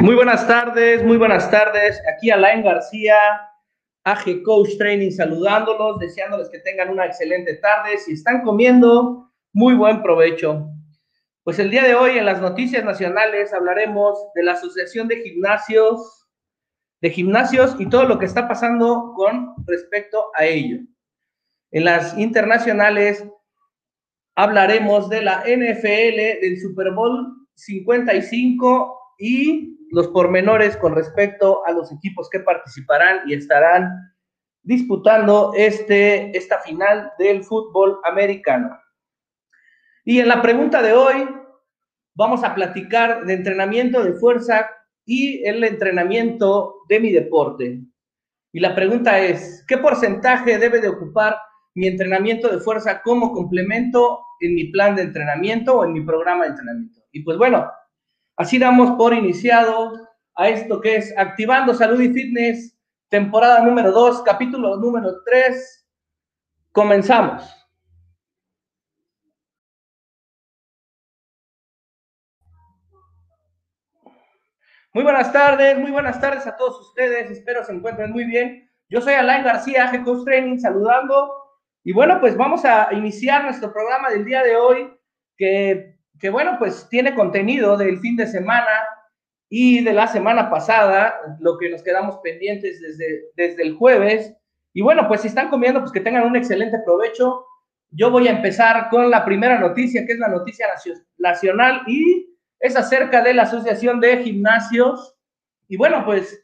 Muy buenas tardes, muy buenas tardes. Aquí Alain García, AG Coach Training, saludándolos, deseándoles que tengan una excelente tarde. Si están comiendo, muy buen provecho. Pues el día de hoy en las noticias nacionales hablaremos de la Asociación de Gimnasios, de Gimnasios y todo lo que está pasando con respecto a ello. En las internacionales hablaremos de la NFL, del Super Bowl 55 y los pormenores con respecto a los equipos que participarán y estarán disputando este, esta final del fútbol americano. Y en la pregunta de hoy vamos a platicar de entrenamiento de fuerza y el entrenamiento de mi deporte. Y la pregunta es, ¿qué porcentaje debe de ocupar mi entrenamiento de fuerza como complemento en mi plan de entrenamiento o en mi programa de entrenamiento? Y pues bueno, Así damos por iniciado a esto que es Activando Salud y Fitness, temporada número 2, capítulo número 3. Comenzamos. Muy buenas tardes, muy buenas tardes a todos ustedes. Espero se encuentren muy bien. Yo soy Alain García, G Coach Training, saludando. Y bueno, pues vamos a iniciar nuestro programa del día de hoy, que que bueno, pues tiene contenido del fin de semana y de la semana pasada, lo que nos quedamos pendientes desde, desde el jueves. Y bueno, pues si están comiendo, pues que tengan un excelente provecho. Yo voy a empezar con la primera noticia, que es la noticia nacional y es acerca de la Asociación de Gimnasios. Y bueno, pues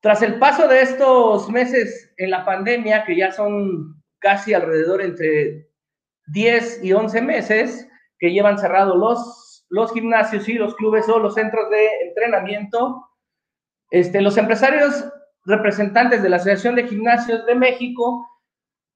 tras el paso de estos meses en la pandemia, que ya son casi alrededor entre 10 y 11 meses, que llevan cerrados los, los gimnasios y los clubes o los centros de entrenamiento. Este, los empresarios representantes de la Asociación de Gimnasios de México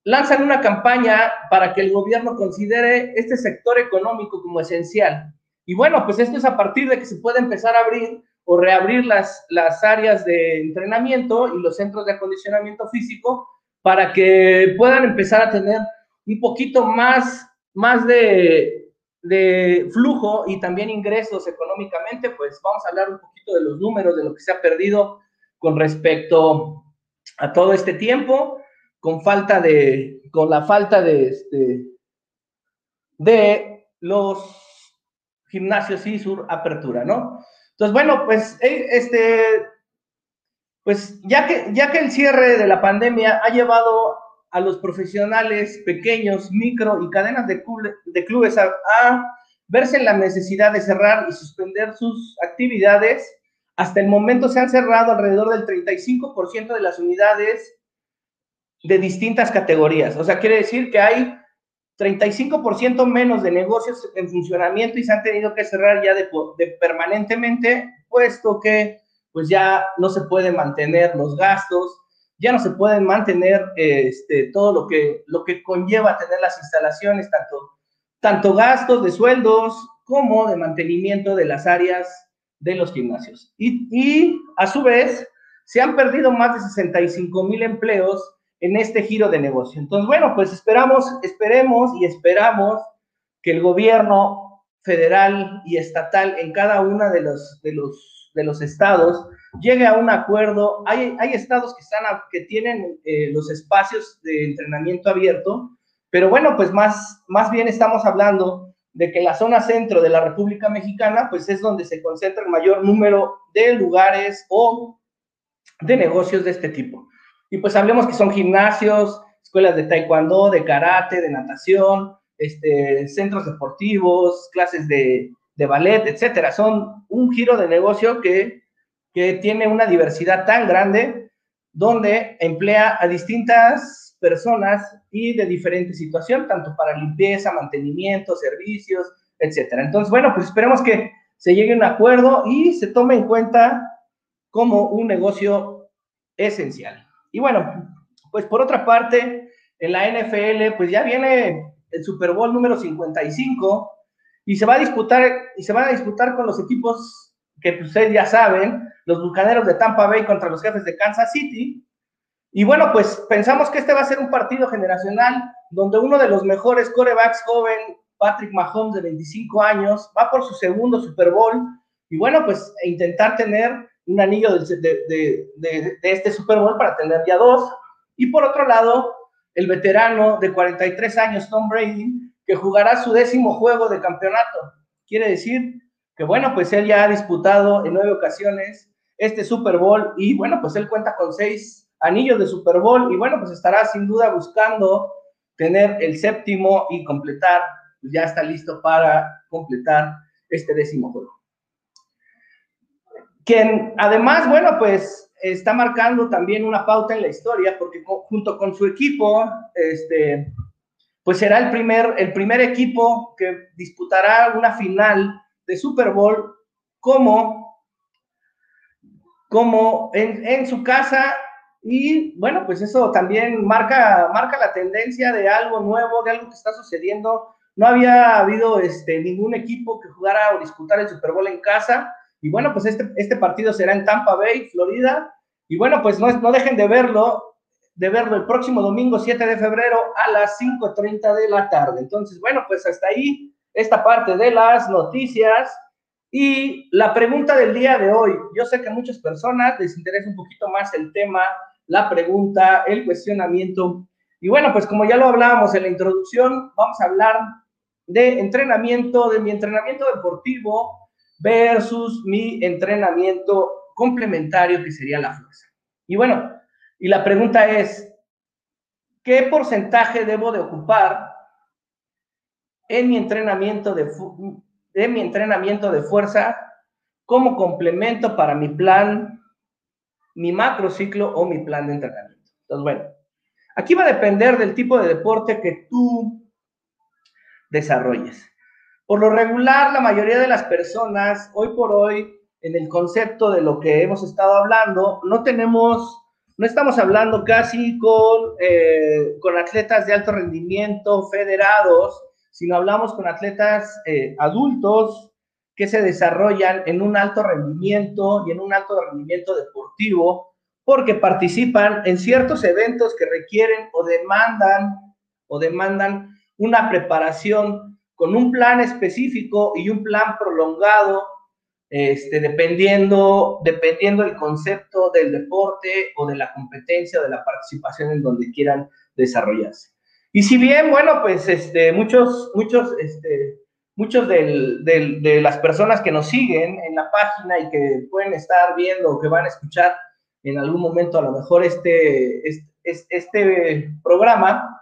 lanzan una campaña para que el gobierno considere este sector económico como esencial. Y bueno, pues esto es a partir de que se pueda empezar a abrir o reabrir las, las áreas de entrenamiento y los centros de acondicionamiento físico para que puedan empezar a tener un poquito más, más de, de flujo y también ingresos económicamente, pues vamos a hablar un poquito de los números, de lo que se ha perdido con respecto a todo este tiempo, con falta de, con la falta de, este, de los gimnasios y su apertura, ¿no? Entonces, bueno, pues, eh, este, pues ya que, ya que el cierre de la pandemia ha llevado a los profesionales pequeños, micro y cadenas de, clubes a, verse la necesidad de cerrar y suspender sus actividades. Hasta el momento se han cerrado alrededor del 35% de las unidades de distintas categorías. O sea, quiere decir que hay 35% menos de negocios en funcionamiento y se han tenido que cerrar ya de, de, permanentemente, puesto que pues ya no se pueden mantener los gastos, ya no se pueden mantener este, todo lo que, lo que conlleva tener las instalaciones, tanto, tanto gastos de sueldos como de mantenimiento de las áreas de los gimnasios. Y, a su vez, se han perdido más de 65 mil empleos en este giro de negocio. Entonces, bueno, pues esperamos, esperemos y esperamos que el gobierno federal y estatal en cada una de los, de los, de los estados llegue a un acuerdo. Hay, hay estados que, están que tienen eh, los espacios de entrenamiento abierto, pero bueno, pues más, más bien estamos hablando de que la zona centro de la República Mexicana, pues es donde se concentra el mayor número de lugares o de negocios de este tipo. Y pues hablemos que son gimnasios, escuelas de taekwondo, de karate, de natación, este, centros deportivos, clases de, de ballet, etcétera. Son un giro de negocio que que tiene una diversidad tan grande donde emplea a distintas personas y de diferente situación, tanto para limpieza, mantenimiento, servicios, etcétera. Entonces, bueno, pues esperemos que se llegue a un acuerdo y se tome en cuenta como un negocio esencial. Y bueno, pues por otra parte, en la NFL, pues ya viene el Super Bowl número 55 y se va a disputar y se van a disputar con los equipos que ustedes ya saben, los Bucaneros de Tampa Bay contra los jefes de Kansas City. Y bueno, pues pensamos que este va a ser un partido generacional donde uno de los mejores corebacks joven, Patrick Mahomes de 25 años, va por su segundo Super Bowl. y bueno, pues intentar tener un anillo de, este Super Bowl para tener ya dos. Y por otro lado, el veterano de 43 años, Tom Brady, que jugará su décimo juego de campeonato. Quiere decir que, bueno, pues él ya ha disputado en nueve ocasiones este Super Bowl y, bueno, pues él cuenta con seis anillos de Super Bowl y, bueno, pues estará sin duda buscando tener el séptimo y completar, ya está listo para completar este décimo juego. Quien además, bueno, pues está marcando también una pauta en la historia porque junto con su equipo, este, pues será el primer, el primer equipo que disputará una final de Super Bowl como, como en, en su casa y bueno, pues eso también marca, marca la tendencia de algo nuevo, de algo que está sucediendo. No había habido este, ningún equipo que jugara o disputara el Super Bowl en casa. Y bueno, pues este, este partido será en Tampa Bay, Florida. Y bueno, pues no, no dejen de verlo, de verlo el próximo domingo 7 de febrero a las 5.30 de la tarde. Entonces, bueno, pues hasta ahí esta parte de las noticias. Y la pregunta del día de hoy, yo sé que a muchas personas les interesa un poquito más el tema la pregunta, el cuestionamiento. Y bueno, pues como ya lo hablábamos en la introducción, vamos a hablar de entrenamiento, de mi entrenamiento deportivo versus mi entrenamiento complementario que sería la fuerza. Y bueno, y la pregunta es, ¿qué porcentaje debo de ocupar en mi entrenamiento de, mi entrenamiento de fuerza como complemento para mi plan mi macro ciclo o mi plan de entrenamiento. Entonces, bueno, aquí va a depender del tipo de deporte que tú desarrolles. Por lo regular, la mayoría de las personas, hoy por hoy, en el concepto de lo que hemos estado hablando, no tenemos, no estamos hablando casi con, eh, con atletas de alto rendimiento federados, sino hablamos con atletas eh, adultos que se desarrollan en un alto rendimiento y en un alto rendimiento deportivo porque participan en ciertos eventos que requieren o demandan o demandan una preparación con un plan específico y un plan prolongado, este, dependiendo, dependiendo del concepto del deporte o de la competencia o de la participación en donde quieran desarrollarse. Y si bien, bueno, pues este, muchos, muchos este, muchos de las personas que nos siguen en la página y que pueden estar viendo o que van a escuchar en algún momento a lo mejor este, este, este programa,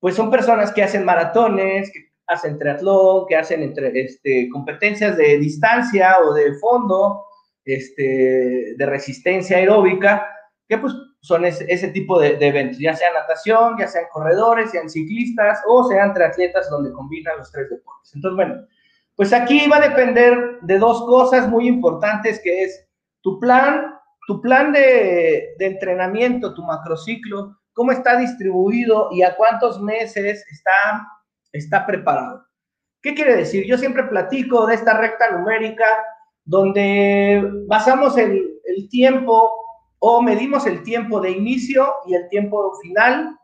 pues son personas que hacen maratones, que hacen triatlón, que hacen entre, este, competencias de distancia o de fondo, este, de resistencia aeróbica, que pues son ese, tipo de, eventos, ya sean natación, ya sean corredores, sean ciclistas o sean triatletas donde combinan los tres deportes. Entonces, bueno, pues aquí va a depender de dos cosas muy importantes, que es tu plan, tu plan de, de entrenamiento, tu macrociclo, cómo está distribuido y a cuántos meses está, está preparado. ¿Qué quiere decir? Yo siempre platico de esta recta numérica donde basamos el, el tiempo o medimos el tiempo de inicio y el tiempo final.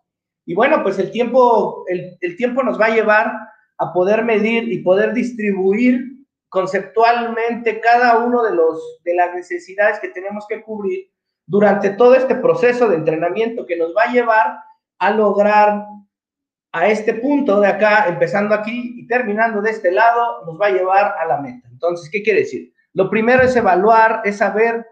Y bueno, pues el tiempo, el, tiempo nos va a llevar a poder medir y poder distribuir conceptualmente cada uno de, los, de las necesidades que tenemos que cubrir durante todo este proceso de entrenamiento que nos va a llevar a lograr a este punto de acá, empezando aquí y terminando de este lado, nos va a llevar a la meta. Entonces, ¿qué quiere decir? Lo primero es evaluar, es saber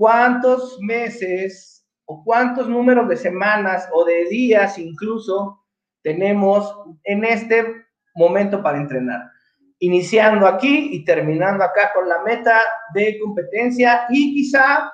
cuántos meses o cuántos números de semanas o de días incluso tenemos en este momento para entrenar. Iniciando aquí y terminando acá con la meta de competencia y quizá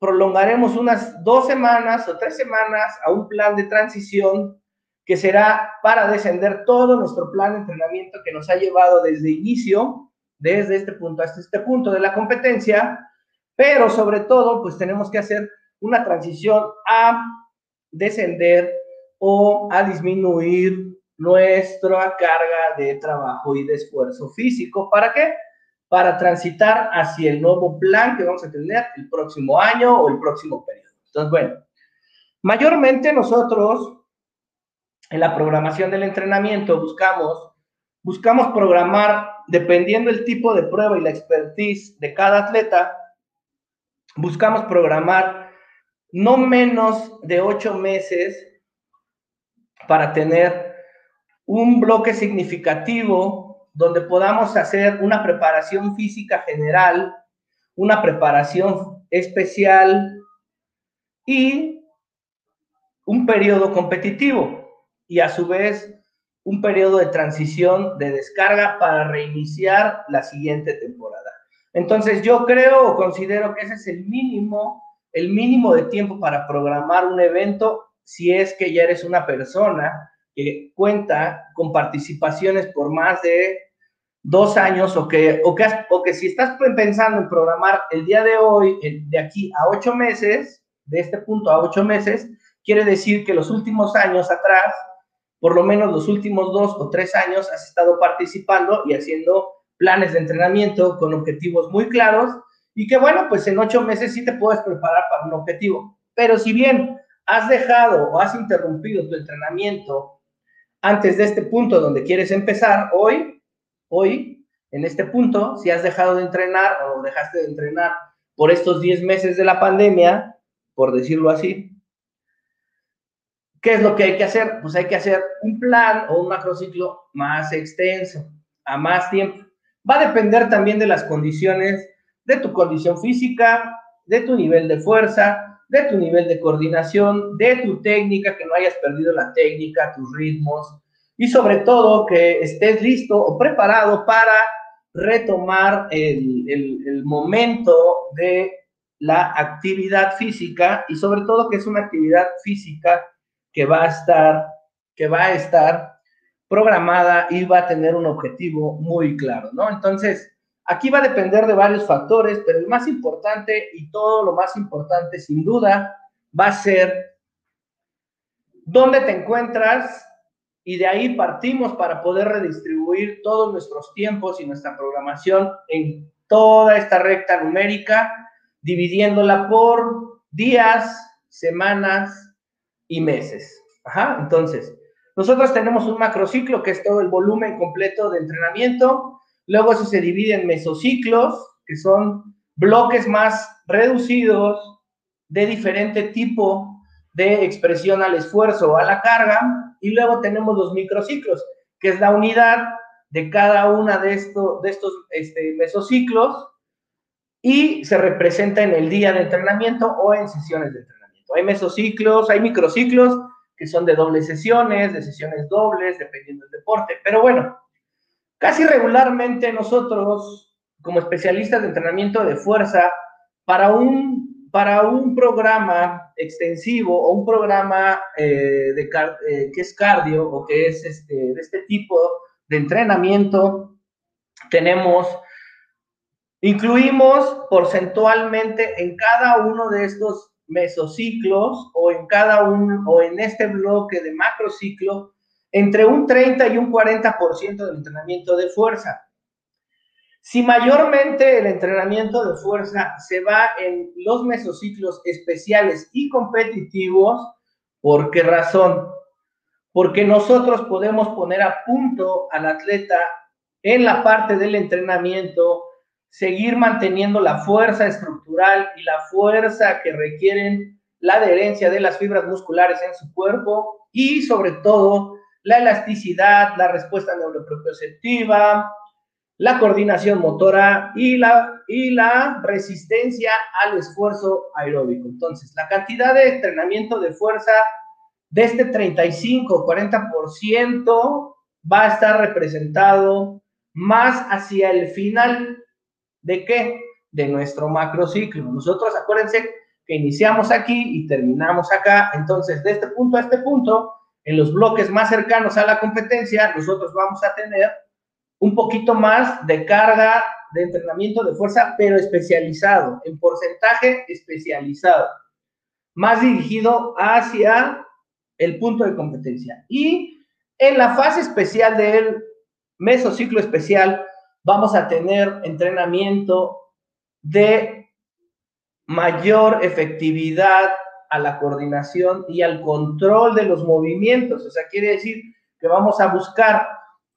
prolongaremos unas dos semanas o tres semanas a un plan de transición que será para descender todo nuestro plan de entrenamiento que nos ha llevado desde inicio, desde este punto hasta este punto de la competencia, pero sobre todo, pues tenemos que hacer una transición a descender o a disminuir nuestra carga de trabajo y de esfuerzo físico. ¿Para qué? Para transitar hacia el nuevo plan que vamos a tener el próximo año o el próximo periodo. Entonces, bueno, mayormente nosotros en la programación del entrenamiento buscamos, buscamos programar dependiendo el tipo de prueba y la expertise de cada atleta, buscamos programar no menos de ocho meses para tener un bloque significativo donde podamos hacer una preparación física general, una preparación especial y un periodo competitivo y a su vez un periodo de transición de descarga para reiniciar la siguiente temporada. Entonces yo creo o considero que ese es el mínimo, el mínimo de tiempo para programar un evento si es que ya eres una persona que cuenta con participaciones por más de dos años o que, o que, o que si estás pensando en programar el día de hoy, de aquí a ocho meses, de este punto a ocho meses, quiere decir que los últimos años atrás, por lo menos los últimos dos o tres años, has estado participando y haciendo planes de entrenamiento con objetivos muy claros y que bueno, pues en ocho meses sí te puedes preparar para un objetivo. Pero si bien has dejado o has interrumpido tu entrenamiento antes de este punto donde quieres empezar, hoy, hoy, en este punto, si has dejado de entrenar o dejaste de entrenar por estos 10 meses de la pandemia, por decirlo así, ¿qué es lo que hay que hacer? Pues hay que hacer un plan o un macrociclo más extenso, a más tiempo. Va a depender también de las condiciones, de tu condición física, de tu nivel de fuerza, de tu nivel de coordinación, de tu técnica, que no hayas perdido la técnica, tus ritmos y sobre todo que estés listo o preparado para retomar el, el, momento de la actividad física y sobre todo que es una actividad física que va a estar, que va a estar programada y va a tener un objetivo muy claro, ¿no? Entonces, Aquí va a depender de varios factores, pero el más importante y todo lo más importante sin duda va a ser dónde te encuentras y de ahí partimos para poder redistribuir todos nuestros tiempos y nuestra programación en toda esta recta numérica, dividiéndola por días, semanas y meses. Ajá, entonces, nosotros tenemos un macrociclo que es todo el volumen completo de entrenamiento Luego eso se divide en mesociclos, que son bloques más reducidos de diferente tipo de expresión al esfuerzo o a la carga. Y luego tenemos los microciclos, que es la unidad de cada una de, estos, de estos este, mesociclos y se representa en el día de entrenamiento o en sesiones de entrenamiento. Hay mesociclos, hay microciclos que son de dobles sesiones, de sesiones dobles, dependiendo del deporte. Pero bueno, Casi regularmente nosotros, como especialistas de entrenamiento de fuerza, para un, para un programa extensivo o un programa eh, eh, que es cardio o que es este, de este tipo de entrenamiento, tenemos, incluimos porcentualmente en cada uno de estos mesociclos o en cada uno o en este bloque de macrociclo entre un 30 y un 40% del entrenamiento de fuerza. Si mayormente el entrenamiento de fuerza se va en los mesociclos especiales y competitivos, ¿por qué razón? Porque nosotros podemos poner a punto al atleta en la parte del entrenamiento, seguir manteniendo la fuerza estructural y la fuerza que requieren la adherencia de las fibras musculares en su cuerpo y sobre todo la elasticidad, la respuesta neuroproprioceptiva, la coordinación motora y la, y la resistencia al esfuerzo aeróbico. Entonces, la cantidad de entrenamiento de fuerza de este 35-40% va a estar representado más hacia el final de qué? De nuestro macrociclo. Nosotros, acuérdense que iniciamos aquí y terminamos acá. Entonces, de este punto a este punto, en los bloques más cercanos a la competencia, nosotros vamos a tener un poquito más de carga de entrenamiento de fuerza, pero especializado, en porcentaje especializado, más dirigido hacia el punto de competencia. Y en la fase especial del mesociclo especial, vamos a tener entrenamiento de mayor efectividad a la coordinación y al control de los movimientos. O sea, quiere decir que vamos a buscar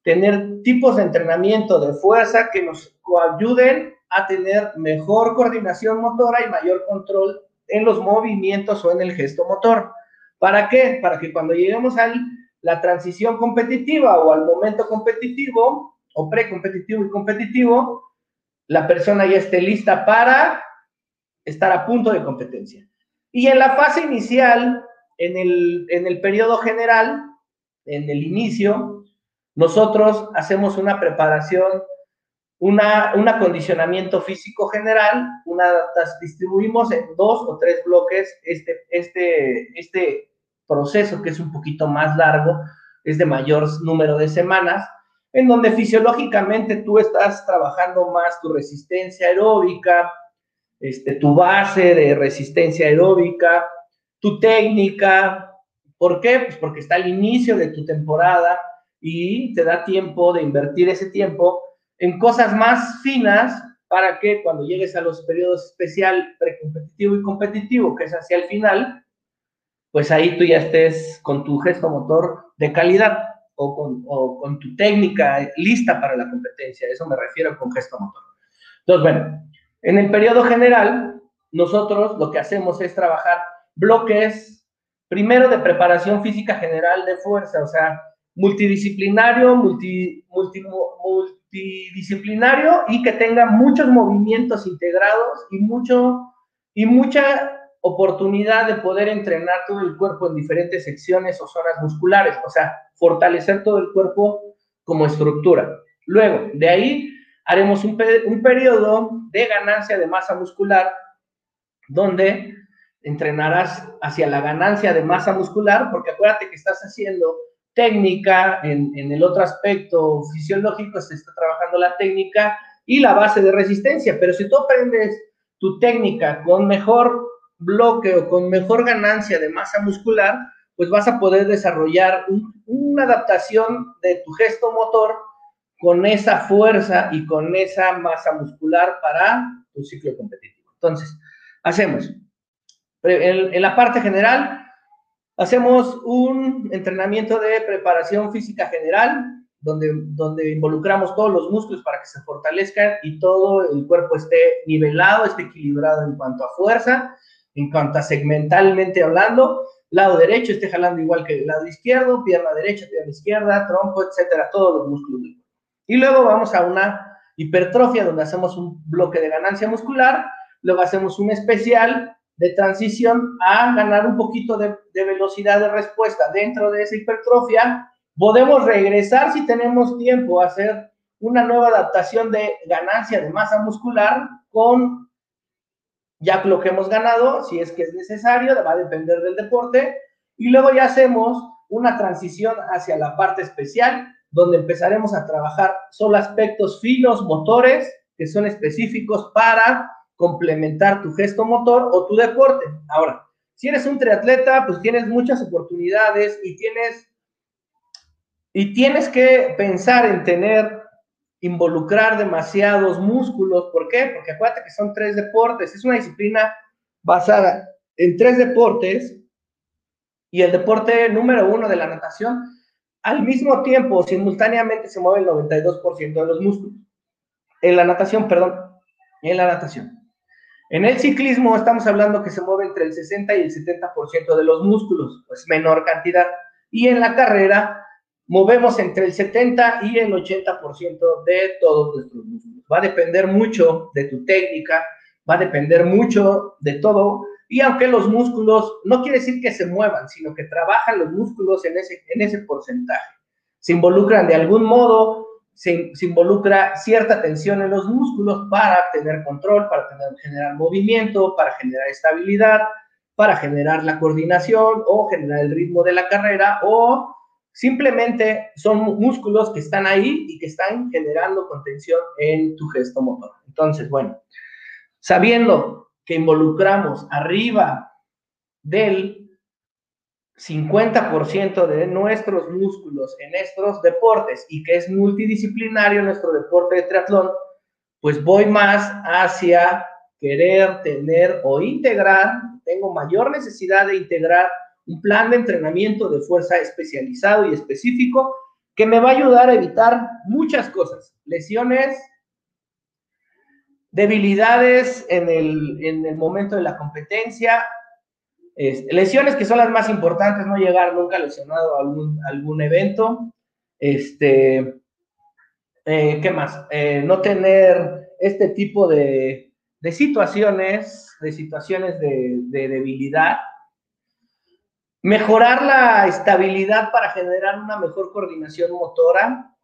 tener tipos de entrenamiento de fuerza que nos ayuden a tener mejor coordinación motora y mayor control en los movimientos o en el gesto motor. ¿Para qué? Para que cuando lleguemos a la transición competitiva o al momento competitivo o precompetitivo y competitivo, la persona ya esté lista para estar a punto de competencia. Y en la fase inicial, en el, en el periodo general, en el inicio, nosotros hacemos una preparación, una, un acondicionamiento físico general, una, distribuimos en dos o tres bloques este, este, este proceso que es un poquito más largo, es de mayor número de semanas, en donde fisiológicamente tú estás trabajando más tu resistencia aeróbica, este, tu base de resistencia aeróbica, tu técnica. ¿Por qué? Pues porque está el inicio de tu temporada, y te da tiempo de invertir ese tiempo en cosas más finas para que cuando llegues a los periodos especial, precompetitivo y competitivo, que es hacia el final, pues ahí tú ya estés con tu gesto motor de calidad o con, o con tu técnica lista para la competencia. Eso me refiero con gesto motor. Entonces, bueno, en el periodo general, nosotros lo que hacemos es trabajar bloques, primero de preparación física general de fuerza, o sea, multidisciplinario, multi, multidisciplinario y que tenga muchos movimientos integrados y, mucho, y mucha oportunidad de poder entrenar todo el cuerpo en diferentes secciones o zonas musculares, o sea, fortalecer todo el cuerpo como estructura. Luego, de ahí haremos un, un periodo de ganancia de masa muscular donde entrenarás hacia la ganancia de masa muscular, porque acuérdate que estás haciendo técnica, en, el otro aspecto fisiológico se está trabajando la técnica y la base de resistencia, pero si tú aprendes tu técnica con mejor bloque o con mejor ganancia de masa muscular, pues vas a poder desarrollar una adaptación de tu gesto motor con esa fuerza y con esa masa muscular para tu ciclo competitivo. Entonces, hacemos. en la parte general, Hacemos un entrenamiento de preparación física general, donde, donde involucramos todos los músculos para que se fortalezcan y todo el cuerpo esté nivelado, esté equilibrado en cuanto a fuerza, en cuanto a segmentalmente hablando. Lado derecho esté jalando igual que el lado izquierdo, pierna derecha, pierna izquierda, tronco, etcétera, todos los músculos Y luego vamos a una hipertrofia donde hacemos un bloque de ganancia muscular, luego hacemos un especial de transición a ganar un poquito de, velocidad de respuesta dentro de esa hipertrofia. Podemos regresar si tenemos tiempo a hacer una nueva adaptación de ganancia de masa muscular con ya lo que hemos ganado, si es que es necesario, va a depender del deporte. Y luego ya hacemos una transición hacia la parte especial, donde empezaremos a trabajar solo aspectos finos, motores, que son específicos para complementar tu gesto motor o tu deporte. Ahora, si eres un triatleta, pues tienes muchas oportunidades y tienes, y tienes que pensar en tener, involucrar demasiados músculos. ¿Por qué? Porque acuérdate que son tres deportes. Es una disciplina basada en tres deportes y el deporte número uno de la natación, al mismo tiempo, simultáneamente se mueve el 92% de los músculos. En la natación, perdón, en la natación. En el ciclismo estamos hablando que se mueve entre el 60 y el 70% de los músculos, pues menor cantidad. Y en la carrera movemos entre el 70 y el 80% de todos nuestros músculos. Va a depender mucho de tu técnica, va a depender mucho de todo. Y aunque los músculos, no quiere decir que se muevan, sino que trabajan los músculos en ese, en ese porcentaje. Se involucran de algún modo se, involucra cierta tensión en los músculos para tener control, para tener, generar movimiento, para generar estabilidad, para generar la coordinación o generar el ritmo de la carrera o simplemente son músculos que están ahí y que están generando contención en tu gesto motor. Entonces, bueno, sabiendo que involucramos arriba del 50% de nuestros músculos en estos deportes y que es multidisciplinario nuestro deporte de triatlón, pues voy más hacia querer tener o integrar, tengo mayor necesidad de integrar un plan de entrenamiento de fuerza especializado y específico que me va a ayudar a evitar muchas cosas, lesiones, debilidades en el, en el momento de la competencia, lesiones que son las más importantes, no llegar nunca lesionado a algún, algún evento, este, eh, ¿qué más? Eh, no tener este tipo de, de situaciones, de situaciones de, de debilidad, mejorar la estabilidad para generar una mejor coordinación motora.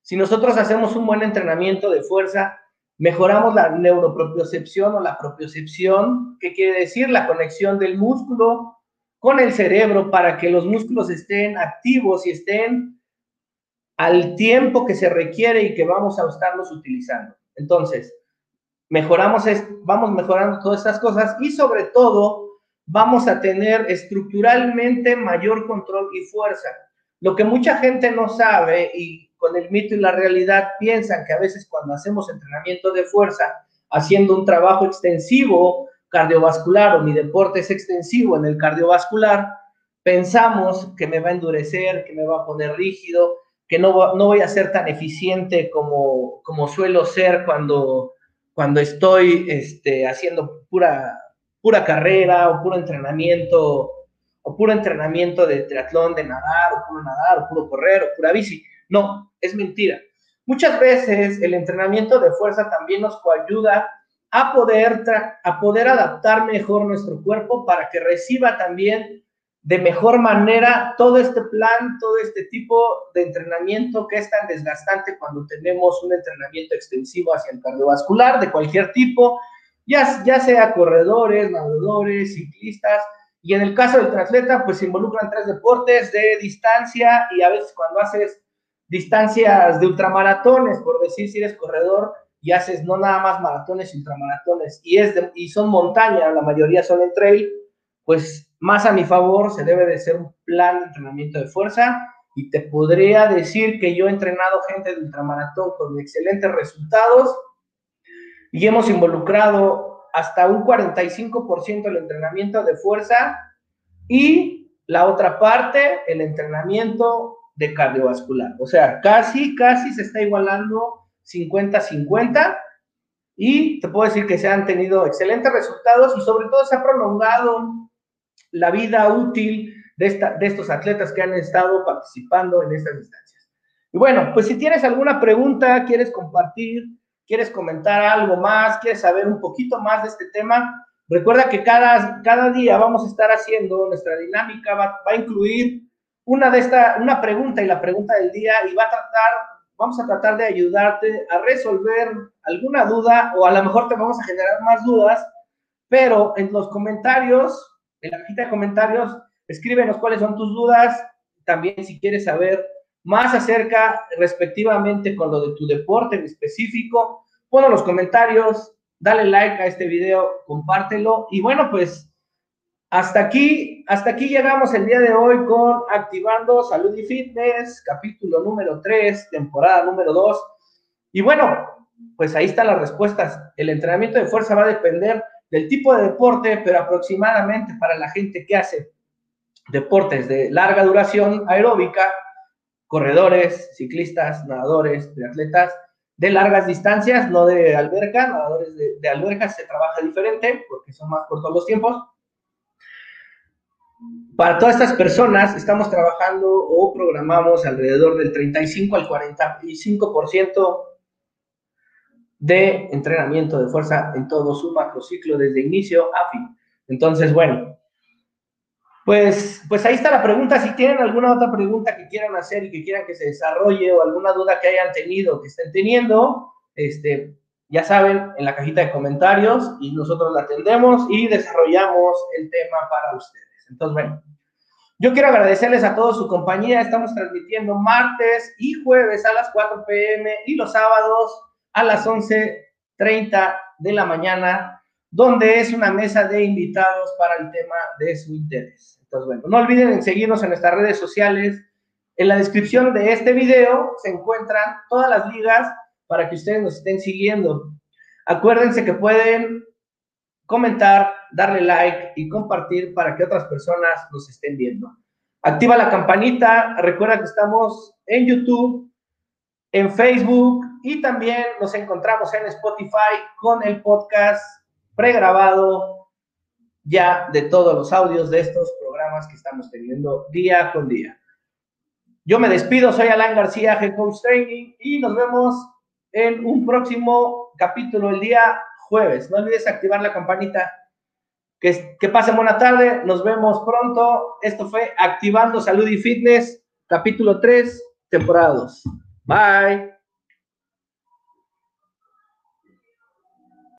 Si nosotros hacemos un buen entrenamiento de fuerza, mejoramos la neuropropiocepción o la propiocepción, ¿qué quiere decir? La conexión del músculo con el cerebro para que los músculos estén activos y estén al tiempo que se requiere y que vamos a estarlos utilizando. Entonces, mejoramos, vamos mejorando todas estas cosas y sobre todo vamos a tener estructuralmente mayor control y fuerza. Lo que mucha gente no sabe y con el mito y la realidad piensan que a veces cuando hacemos entrenamiento de fuerza, haciendo un trabajo extensivo cardiovascular o mi deporte es extensivo en el cardiovascular, pensamos que me va a endurecer, que me va a poner rígido, que no, no voy a ser tan eficiente como, como suelo ser cuando, cuando estoy este, haciendo pura, pura carrera o puro entrenamiento o puro entrenamiento de triatlón, de nadar, o puro nadar, o puro correr, o pura bici. No, es mentira. Muchas veces el entrenamiento de fuerza también nos ayuda a poder, a poder adaptar mejor nuestro cuerpo para que reciba también de mejor manera todo este plan, todo este tipo de entrenamiento que es tan desgastante cuando tenemos un entrenamiento extensivo hacia el cardiovascular de cualquier tipo, ya, ya sea corredores, nadadores, ciclistas, y en el caso del triatleta, pues se involucran tres deportes de distancia y a veces cuando haces distancias de ultramaratones, por decir si eres corredor y haces no nada más maratones ultramaratones, y, es y son montaña, la mayoría son en trail, pues más a mi favor se debe de ser un plan de entrenamiento de fuerza y te podría decir que yo he entrenado gente de ultramaratón con excelentes resultados y hemos involucrado hasta un 45% del entrenamiento de fuerza y la otra parte, el entrenamiento de cardiovascular. O sea, casi, casi se está igualando 50-50 y te puedo decir que se han tenido excelentes resultados y sobre todo se ha prolongado la vida útil de, esta, de estos atletas que han estado participando en estas instancias. Y bueno, pues si tienes alguna pregunta, quieres compartir, quieres comentar algo más, quieres saber un poquito más de este tema, recuerda que cada, cada día vamos a estar haciendo nuestra dinámica, va, va a incluir una de esta, una pregunta y la pregunta del día y va a tratar, vamos a tratar de ayudarte a resolver alguna duda o a lo mejor te vamos a generar más dudas, pero en los comentarios en la cajita de comentarios, escríbenos cuáles son tus dudas, también si quieres saber más acerca respectivamente con lo de tu deporte en específico, en los comentarios, dale like a este video, compártelo y bueno, pues hasta aquí, hasta aquí llegamos el día de hoy con Activando Salud y Fitness, capítulo número 3, temporada número 2. Y bueno, pues ahí están las respuestas. El entrenamiento de fuerza va a depender del tipo de deporte, pero aproximadamente para la gente que hace deportes de larga duración aeróbica, corredores, ciclistas, nadadores, de atletas de largas distancias, no de alberca, nadadores de, de alberca se trabaja diferente porque son más cortos los tiempos. Para todas estas personas estamos trabajando o programamos alrededor del 35 al 45% de entrenamiento de fuerza en todo su macrociclo desde inicio a fin. Entonces, bueno, pues, pues ahí está la pregunta. Si tienen alguna otra pregunta que quieran hacer y que quieran que se desarrolle o alguna duda que hayan tenido, que estén teniendo, este, ya saben, en la cajita de comentarios y nosotros la atendemos y desarrollamos el tema para ustedes. Entonces, bueno, yo quiero agradecerles a todos su compañía. Estamos transmitiendo martes y jueves a las 4 pm y los sábados a las 11.30 de la mañana, donde es una mesa de invitados para el tema de su interés. Entonces, bueno, no olviden seguirnos en nuestras redes sociales. En la descripción de este video se encuentran todas las ligas para que ustedes nos estén siguiendo. Acuérdense que pueden comentar, darle like y compartir para que otras personas nos estén viendo. Activa la campanita. Recuerda que estamos en YouTube, en Facebook y también nos encontramos en Spotify con el podcast pregrabado ya de todos los audios de estos programas que estamos teniendo día con día. Yo me despido, soy Alan García, Head Coach Training, y nos vemos en un próximo capítulo el día jueves. No olvides activar la campanita. Que, que pasen buena tarde, nos vemos pronto. Esto fue Activando Salud y Fitness, capítulo 3, temporada 2. Bye.